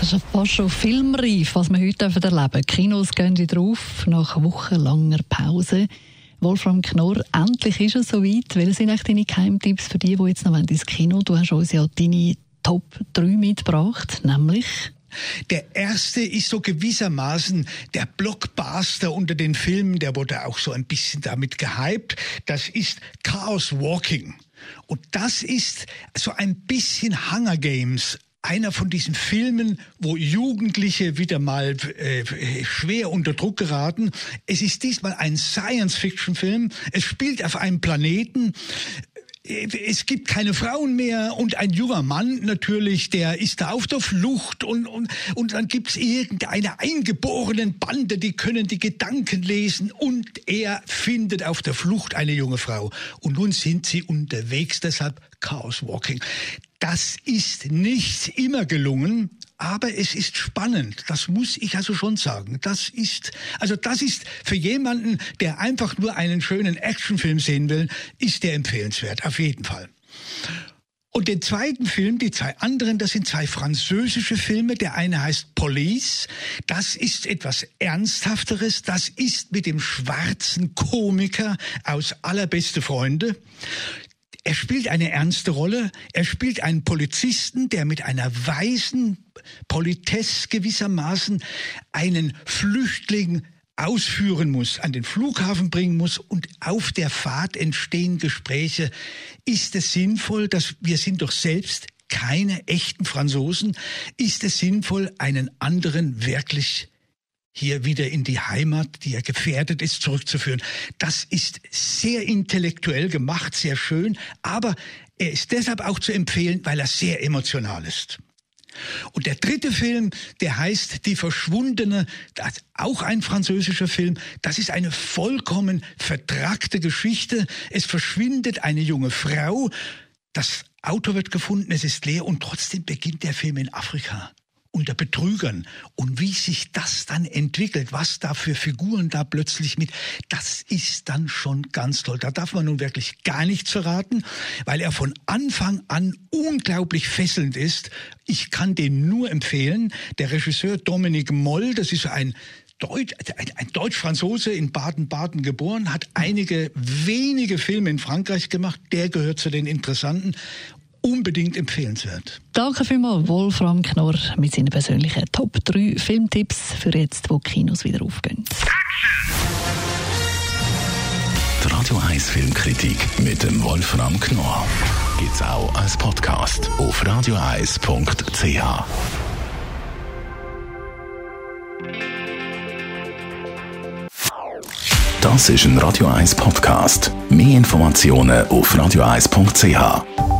das ist fast schon filmreif, was wir heute erleben dürfen. Kinos gehen wieder auf nach wochenlanger Pause. Wolfram Knorr, endlich ist es soweit. Welche sind eigentlich deine Geheimtipps für die, die jetzt noch ins Kino Du hast uns ja deine Top 3 mitgebracht, nämlich... Der erste ist so gewissermaßen der Blockbuster unter den Filmen, der wurde auch so ein bisschen damit gehypt. Das ist Chaos Walking. Und das ist so ein bisschen Hunger Games einer von diesen Filmen, wo Jugendliche wieder mal äh, schwer unter Druck geraten. Es ist diesmal ein Science-Fiction-Film. Es spielt auf einem Planeten, es gibt keine Frauen mehr und ein junger Mann natürlich, der ist da auf der Flucht und, und, und dann gibt's irgendeine eingeborenen Bande, die können die Gedanken lesen und er findet auf der Flucht eine junge Frau. Und nun sind sie unterwegs, deshalb Chaos Walking. Das ist nicht immer gelungen, aber es ist spannend. Das muss ich also schon sagen. Das ist, also das ist für jemanden, der einfach nur einen schönen Actionfilm sehen will, ist der empfehlenswert. Auf jeden Fall. Und den zweiten Film, die zwei anderen, das sind zwei französische Filme. Der eine heißt Police. Das ist etwas Ernsthafteres. Das ist mit dem schwarzen Komiker aus Allerbeste Freunde. Er spielt eine ernste Rolle. Er spielt einen Polizisten, der mit einer weisen Politesse gewissermaßen einen Flüchtling ausführen muss, an den Flughafen bringen muss und auf der Fahrt entstehen Gespräche. Ist es sinnvoll, dass wir sind doch selbst keine echten Franzosen, ist es sinnvoll, einen anderen wirklich hier wieder in die Heimat, die ja gefährdet ist, zurückzuführen. Das ist sehr intellektuell gemacht, sehr schön, aber er ist deshalb auch zu empfehlen, weil er sehr emotional ist. Und der dritte Film, der heißt Die Verschwundene, das auch ein französischer Film. Das ist eine vollkommen vertrackte Geschichte. Es verschwindet eine junge Frau. Das Auto wird gefunden, es ist leer und trotzdem beginnt der Film in Afrika unter Betrügern und wie sich das dann entwickelt, was da für Figuren da plötzlich mit, das ist dann schon ganz toll. Da darf man nun wirklich gar nichts verraten, weil er von Anfang an unglaublich fesselnd ist. Ich kann den nur empfehlen. Der Regisseur Dominik Moll, das ist ein Deutsch, ein, Deutsch-Franzose in Baden-Baden geboren, hat einige wenige Filme in Frankreich gemacht. Der gehört zu den interessanten unbedingt empfehlenswert. Danke vielmals, Wolfram Knorr, mit seinen persönlichen Top 3 Filmtipps für jetzt, wo Kinos wieder aufgehen. Die Radio 1 Filmkritik mit dem Wolfram Knorr gibt es auch als Podcast auf radioeis.ch. Das ist ein Radio 1 Podcast. Mehr Informationen auf radioeis.ch.